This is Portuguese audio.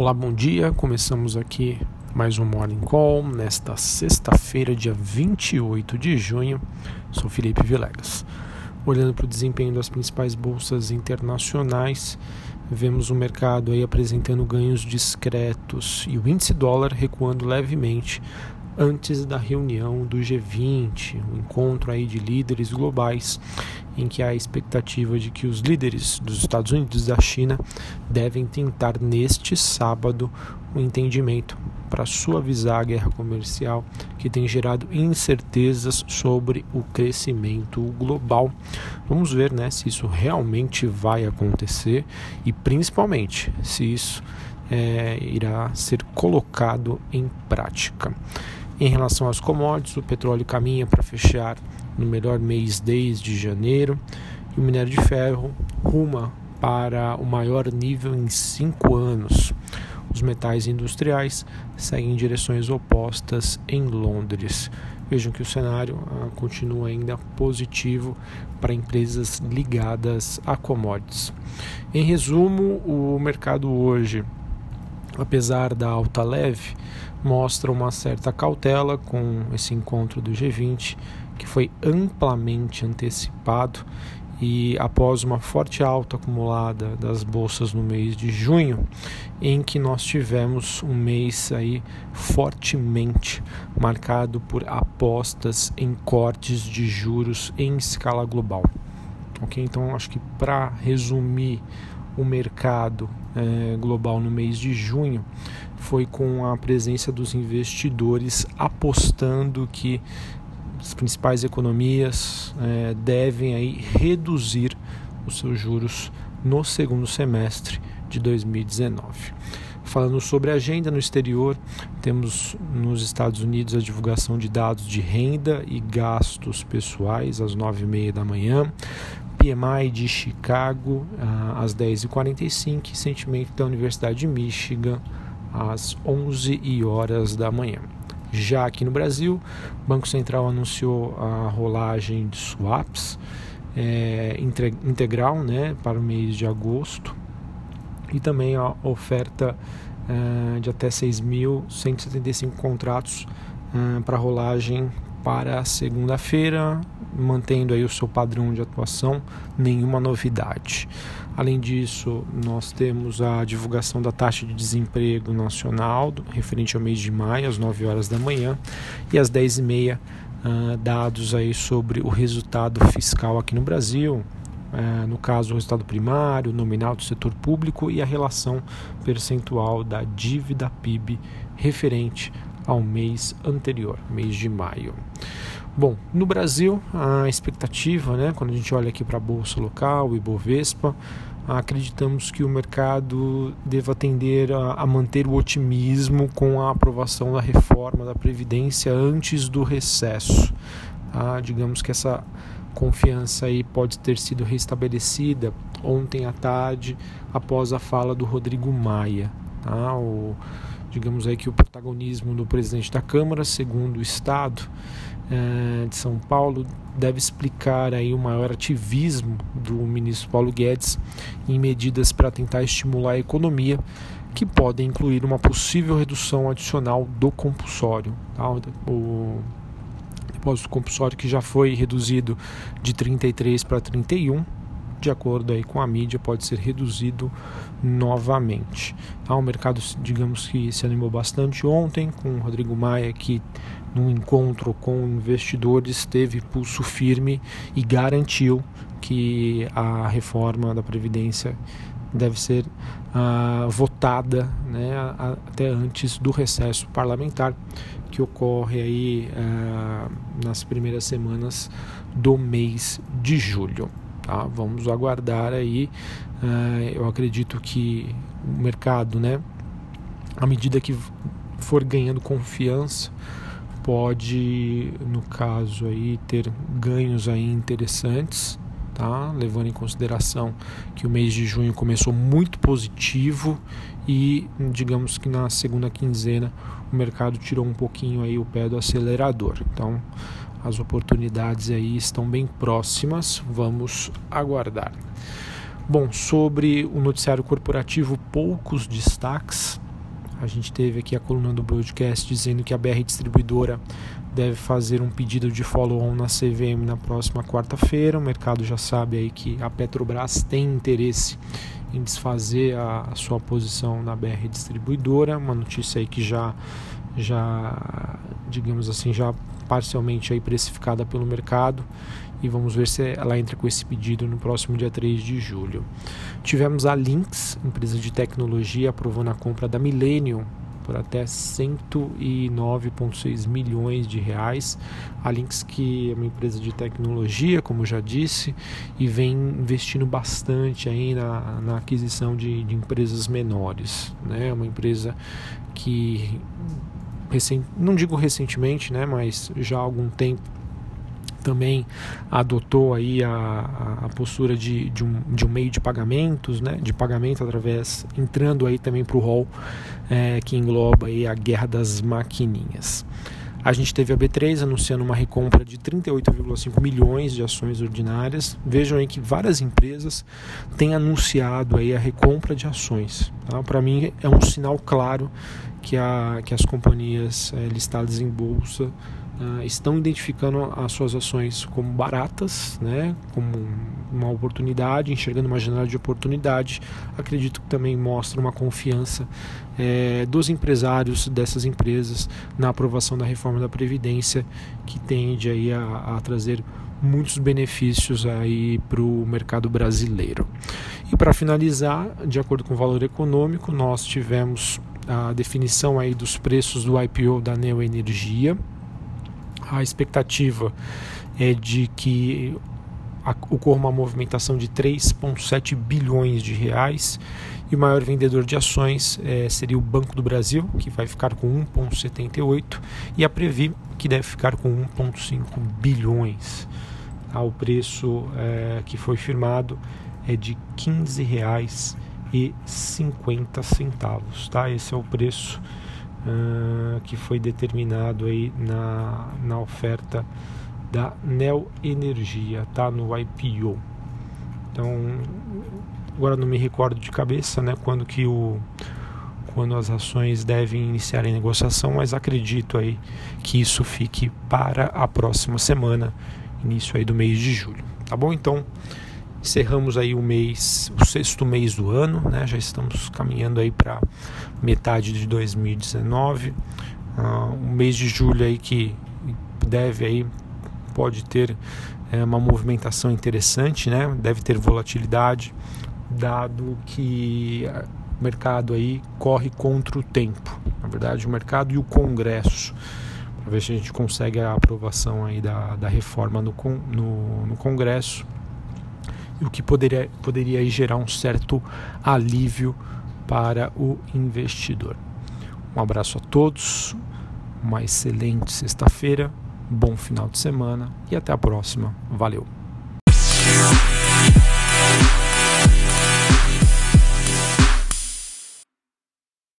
Olá, bom dia. Começamos aqui mais um Morning Call nesta sexta-feira, dia 28 de junho. Sou Felipe Vilegas. Olhando para o desempenho das principais bolsas internacionais, vemos o mercado aí apresentando ganhos discretos e o índice dólar recuando levemente antes da reunião do G20, um encontro aí de líderes globais em que há a expectativa de que os líderes dos Estados Unidos e da China devem tentar neste sábado um entendimento para suavizar a guerra comercial que tem gerado incertezas sobre o crescimento global. Vamos ver né, se isso realmente vai acontecer e principalmente se isso é, irá ser colocado em prática. Em relação às commodities, o petróleo caminha para fechar no melhor mês desde janeiro e o minério de ferro ruma para o maior nível em cinco anos. Os metais industriais seguem em direções opostas em Londres. Vejam que o cenário ah, continua ainda positivo para empresas ligadas a commodities. Em resumo, o mercado hoje apesar da alta leve, mostra uma certa cautela com esse encontro do G20, que foi amplamente antecipado e após uma forte alta acumulada das bolsas no mês de junho, em que nós tivemos um mês aí fortemente marcado por apostas em cortes de juros em escala global. Ok, então acho que para resumir o mercado é, global no mês de junho foi com a presença dos investidores apostando que as principais economias é, devem aí reduzir os seus juros no segundo semestre de 2019. Falando sobre agenda no exterior, temos nos Estados Unidos a divulgação de dados de renda e gastos pessoais às 9h30 da manhã. PMI de Chicago uh, às 10h45 e sentimento da Universidade de Michigan às 11 horas da manhã. Já aqui no Brasil, o Banco Central anunciou a rolagem de swaps é, integral né, para o mês de agosto e também a oferta é, de até 6.175 contratos é, para rolagem para segunda-feira, mantendo aí o seu padrão de atuação, nenhuma novidade. Além disso, nós temos a divulgação da taxa de desemprego nacional, referente ao mês de maio, às 9 horas da manhã, e às 10 e meia, uh, dados aí sobre o resultado fiscal aqui no Brasil, uh, no caso o resultado primário, nominal do setor público e a relação percentual da dívida PIB referente ao mês anterior, mês de maio. Bom, no Brasil, a expectativa, né, quando a gente olha aqui para a bolsa local, Ibovespa, acreditamos que o mercado deva tender a, a, manter o otimismo com a aprovação da reforma da Previdência antes do recesso. Tá? Digamos que essa confiança aí pode ter sido restabelecida ontem à tarde após a fala do Rodrigo Maia. Tá? O, digamos aí que o protagonismo do presidente da Câmara, segundo o Estado eh, de São Paulo, deve explicar aí o maior ativismo do ministro Paulo Guedes em medidas para tentar estimular a economia, que podem incluir uma possível redução adicional do compulsório. Tá? O depósito compulsório que já foi reduzido de 33 para 31 de acordo aí com a mídia, pode ser reduzido novamente. Tá? O mercado, digamos que se animou bastante ontem, com o Rodrigo Maia, que num encontro com investidores teve pulso firme e garantiu que a reforma da Previdência deve ser uh, votada né, até antes do recesso parlamentar que ocorre aí uh, nas primeiras semanas do mês de julho. Tá? Vamos aguardar aí. Uh, eu acredito que o mercado, né, à medida que for ganhando confiança, pode, no caso aí, ter ganhos aí interessantes, tá? Levando em consideração que o mês de junho começou muito positivo e, digamos que na segunda quinzena o mercado tirou um pouquinho aí o pé do acelerador. Então, as oportunidades aí estão bem próximas, vamos aguardar. Bom, sobre o noticiário corporativo, poucos destaques. A gente teve aqui a coluna do broadcast dizendo que a BR Distribuidora deve fazer um pedido de follow-on na CVM na próxima quarta-feira. O mercado já sabe aí que a Petrobras tem interesse em desfazer a, a sua posição na BR Distribuidora. Uma notícia aí que já, já digamos assim, já parcialmente aí precificada pelo mercado e vamos ver se ela entra com esse pedido no próximo dia 3 de julho. Tivemos a Lynx, empresa de tecnologia, aprovando a compra da Millennium por até 109,6 milhões de reais. A Lynx que é uma empresa de tecnologia, como já disse, e vem investindo bastante aí na, na aquisição de, de empresas menores. Né? É uma empresa que recent, não digo recentemente, né, mas já há algum tempo também adotou aí a, a postura de, de, um, de um meio de pagamentos, né, de pagamento através, entrando aí também para o rol é, que engloba aí a guerra das maquininhas. A gente teve a B3 anunciando uma recompra de 38,5 milhões de ações ordinárias. Vejam aí que várias empresas têm anunciado aí a recompra de ações. Tá? Para mim é um sinal claro que, a, que as companhias é, listadas em bolsa uh, estão identificando as suas ações como baratas, né, como uma oportunidade, enxergando uma janela de oportunidade. Acredito que também mostra uma confiança é, dos empresários dessas empresas na aprovação da reforma da Previdência, que tende aí a, a trazer muitos benefícios aí para o mercado brasileiro. E para finalizar, de acordo com o valor econômico, nós tivemos a definição aí dos preços do IPO da Neoenergia, a expectativa é de que ocorra uma movimentação de 3,7 bilhões de reais e o maior vendedor de ações é, seria o Banco do Brasil, que vai ficar com 1,78 e a Previ, que deve ficar com 1,5 bilhões. Ah, o preço é, que foi firmado é de R$ 15,50. Tá? Esse é o preço uh, que foi determinado aí na, na oferta da Neo Energia, tá? No IPO. Então, agora não me recordo de cabeça, né? Quando que o quando as ações devem iniciar em negociação, mas acredito aí que isso fique para a próxima semana, início aí do mês de julho, tá bom? Então, Encerramos aí o mês, o sexto mês do ano, né? Já estamos caminhando aí para metade de 2019. Uh, ah, o mês de julho aí que deve aí pode ter é, uma movimentação interessante, né? Deve ter volatilidade, dado que o mercado aí corre contra o tempo. Na verdade, o mercado e o Congresso para ver se a gente consegue a aprovação aí da, da reforma no, no, no Congresso o que poderia, poderia gerar um certo alívio para o investidor. Um abraço a todos, uma excelente sexta-feira, bom final de semana e até a próxima. Valeu!